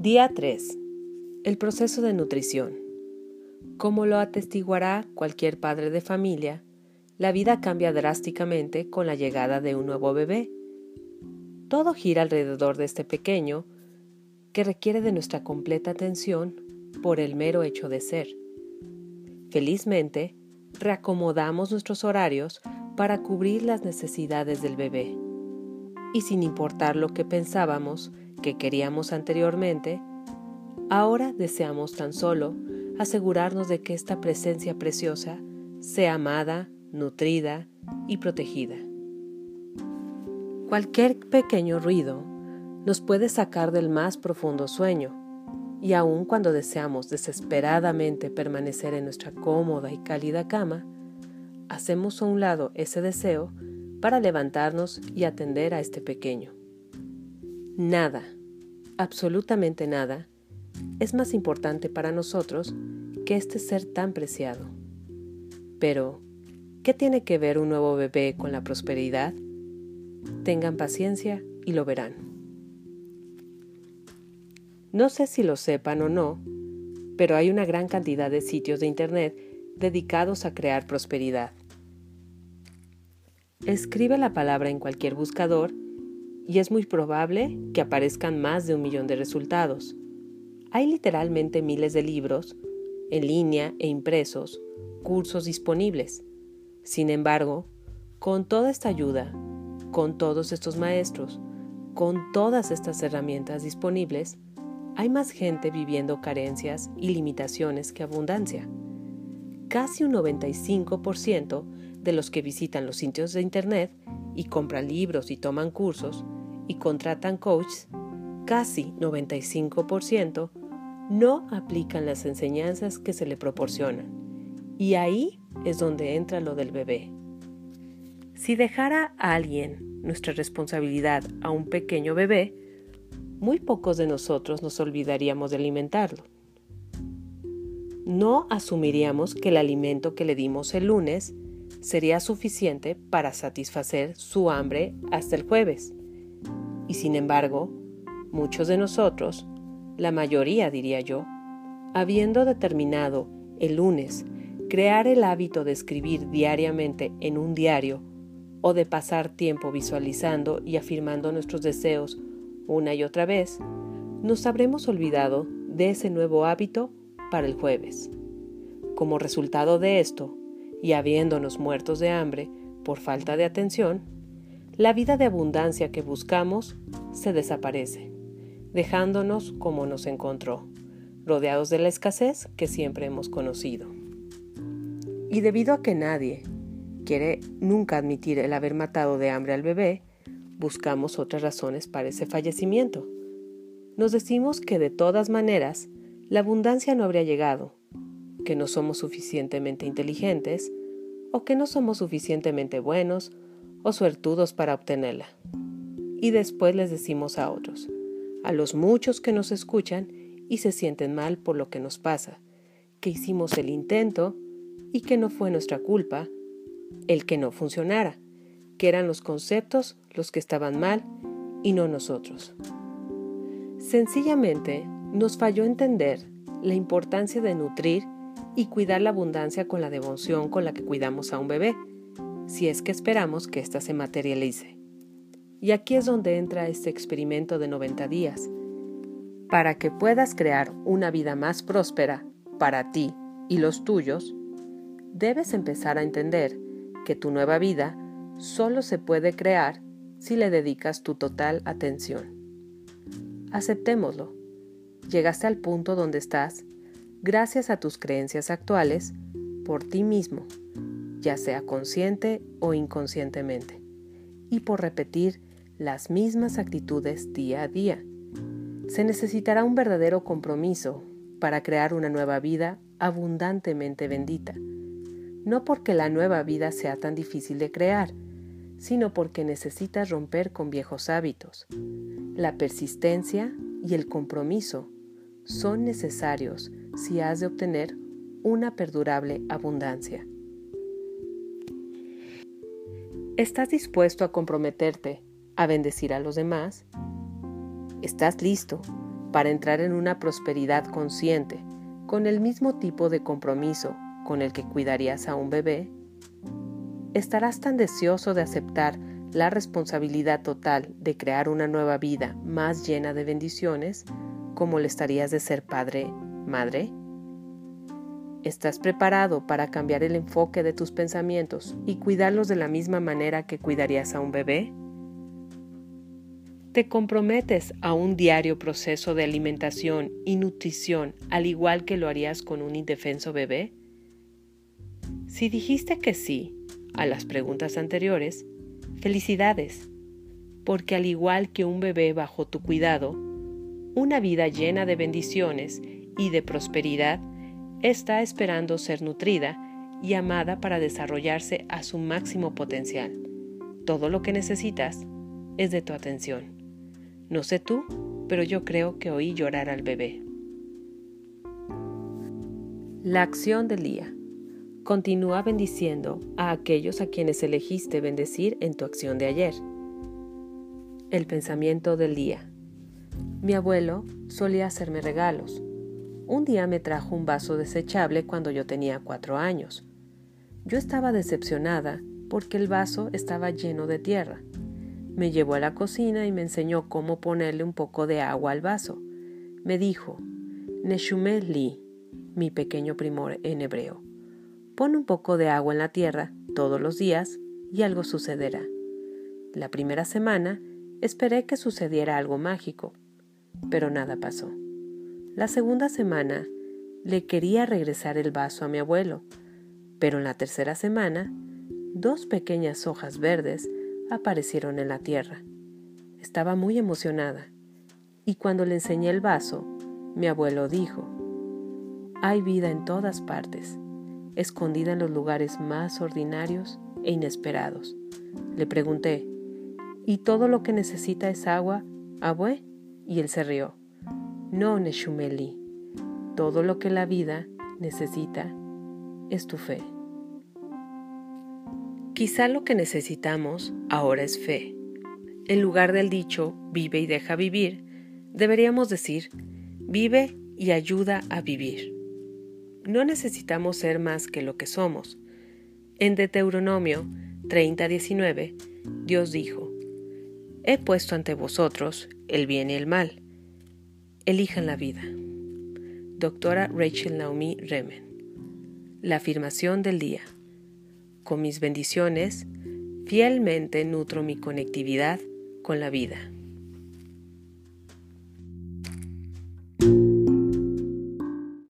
Día 3. El proceso de nutrición. Como lo atestiguará cualquier padre de familia, la vida cambia drásticamente con la llegada de un nuevo bebé. Todo gira alrededor de este pequeño que requiere de nuestra completa atención por el mero hecho de ser. Felizmente, reacomodamos nuestros horarios para cubrir las necesidades del bebé. Y sin importar lo que pensábamos que queríamos anteriormente, ahora deseamos tan solo asegurarnos de que esta presencia preciosa sea amada, nutrida y protegida. Cualquier pequeño ruido nos puede sacar del más profundo sueño, y aun cuando deseamos desesperadamente permanecer en nuestra cómoda y cálida cama, hacemos a un lado ese deseo para levantarnos y atender a este pequeño. Nada, absolutamente nada, es más importante para nosotros que este ser tan preciado. Pero, ¿qué tiene que ver un nuevo bebé con la prosperidad? Tengan paciencia y lo verán. No sé si lo sepan o no, pero hay una gran cantidad de sitios de Internet dedicados a crear prosperidad. Escribe la palabra en cualquier buscador y es muy probable que aparezcan más de un millón de resultados. Hay literalmente miles de libros, en línea e impresos, cursos disponibles. Sin embargo, con toda esta ayuda, con todos estos maestros, con todas estas herramientas disponibles, hay más gente viviendo carencias y limitaciones que abundancia. Casi un 95% de los que visitan los sitios de Internet y compran libros y toman cursos y contratan coaches, casi 95% no aplican las enseñanzas que se le proporcionan. Y ahí es donde entra lo del bebé. Si dejara a alguien nuestra responsabilidad a un pequeño bebé, muy pocos de nosotros nos olvidaríamos de alimentarlo no asumiríamos que el alimento que le dimos el lunes sería suficiente para satisfacer su hambre hasta el jueves. Y sin embargo, muchos de nosotros, la mayoría diría yo, habiendo determinado el lunes crear el hábito de escribir diariamente en un diario o de pasar tiempo visualizando y afirmando nuestros deseos una y otra vez, nos habremos olvidado de ese nuevo hábito para el jueves. Como resultado de esto, y habiéndonos muertos de hambre por falta de atención, la vida de abundancia que buscamos se desaparece, dejándonos como nos encontró, rodeados de la escasez que siempre hemos conocido. Y debido a que nadie quiere nunca admitir el haber matado de hambre al bebé, buscamos otras razones para ese fallecimiento. Nos decimos que de todas maneras la abundancia no habría llegado, que no somos suficientemente inteligentes o que no somos suficientemente buenos o suertudos para obtenerla. Y después les decimos a otros, a los muchos que nos escuchan y se sienten mal por lo que nos pasa, que hicimos el intento y que no fue nuestra culpa el que no funcionara, que eran los conceptos los que estaban mal y no nosotros. Sencillamente nos falló entender la importancia de nutrir y cuidar la abundancia con la devoción con la que cuidamos a un bebé, si es que esperamos que ésta se materialice. Y aquí es donde entra este experimento de 90 días. Para que puedas crear una vida más próspera para ti y los tuyos, debes empezar a entender que tu nueva vida solo se puede crear si le dedicas tu total atención. Aceptémoslo llegaste al punto donde estás gracias a tus creencias actuales por ti mismo, ya sea consciente o inconscientemente, y por repetir las mismas actitudes día a día. Se necesitará un verdadero compromiso para crear una nueva vida abundantemente bendita, no porque la nueva vida sea tan difícil de crear, sino porque necesitas romper con viejos hábitos. La persistencia y el compromiso son necesarios si has de obtener una perdurable abundancia. ¿Estás dispuesto a comprometerte a bendecir a los demás? ¿Estás listo para entrar en una prosperidad consciente, con el mismo tipo de compromiso con el que cuidarías a un bebé, estarás tan deseoso de aceptar la responsabilidad total de crear una nueva vida más llena de bendiciones como le estarías de ser padre, madre? ¿Estás preparado para cambiar el enfoque de tus pensamientos y cuidarlos de la misma manera que cuidarías a un bebé? ¿Te comprometes a un diario proceso de alimentación y nutrición al igual que lo harías con un indefenso bebé? Si dijiste que sí a las preguntas anteriores, felicidades, porque al igual que un bebé bajo tu cuidado, una vida llena de bendiciones y de prosperidad está esperando ser nutrida y amada para desarrollarse a su máximo potencial. Todo lo que necesitas es de tu atención. No sé tú, pero yo creo que oí llorar al bebé. La acción del día. Continúa bendiciendo a aquellos a quienes elegiste bendecir en tu acción de ayer. El pensamiento del día. Mi abuelo solía hacerme regalos, un día me trajo un vaso desechable cuando yo tenía cuatro años. Yo estaba decepcionada porque el vaso estaba lleno de tierra. Me llevó a la cocina y me enseñó cómo ponerle un poco de agua al vaso. Me dijo, Neshume Li, mi pequeño primor en hebreo, pon un poco de agua en la tierra todos los días y algo sucederá. La primera semana esperé que sucediera algo mágico, pero nada pasó. La segunda semana le quería regresar el vaso a mi abuelo, pero en la tercera semana dos pequeñas hojas verdes aparecieron en la tierra. Estaba muy emocionada y cuando le enseñé el vaso, mi abuelo dijo, hay vida en todas partes, escondida en los lugares más ordinarios e inesperados. Le pregunté, ¿y todo lo que necesita es agua, abue? Y él se rió. No, Neshumeli. Todo lo que la vida necesita es tu fe. Quizá lo que necesitamos ahora es fe. En lugar del dicho vive y deja vivir, deberíamos decir vive y ayuda a vivir. No necesitamos ser más que lo que somos. En Deuteronomio 30:19, Dios dijo, He puesto ante vosotros el bien y el mal elijan la vida. Doctora Rachel Naomi Remen. La afirmación del día. Con mis bendiciones, fielmente nutro mi conectividad con la vida.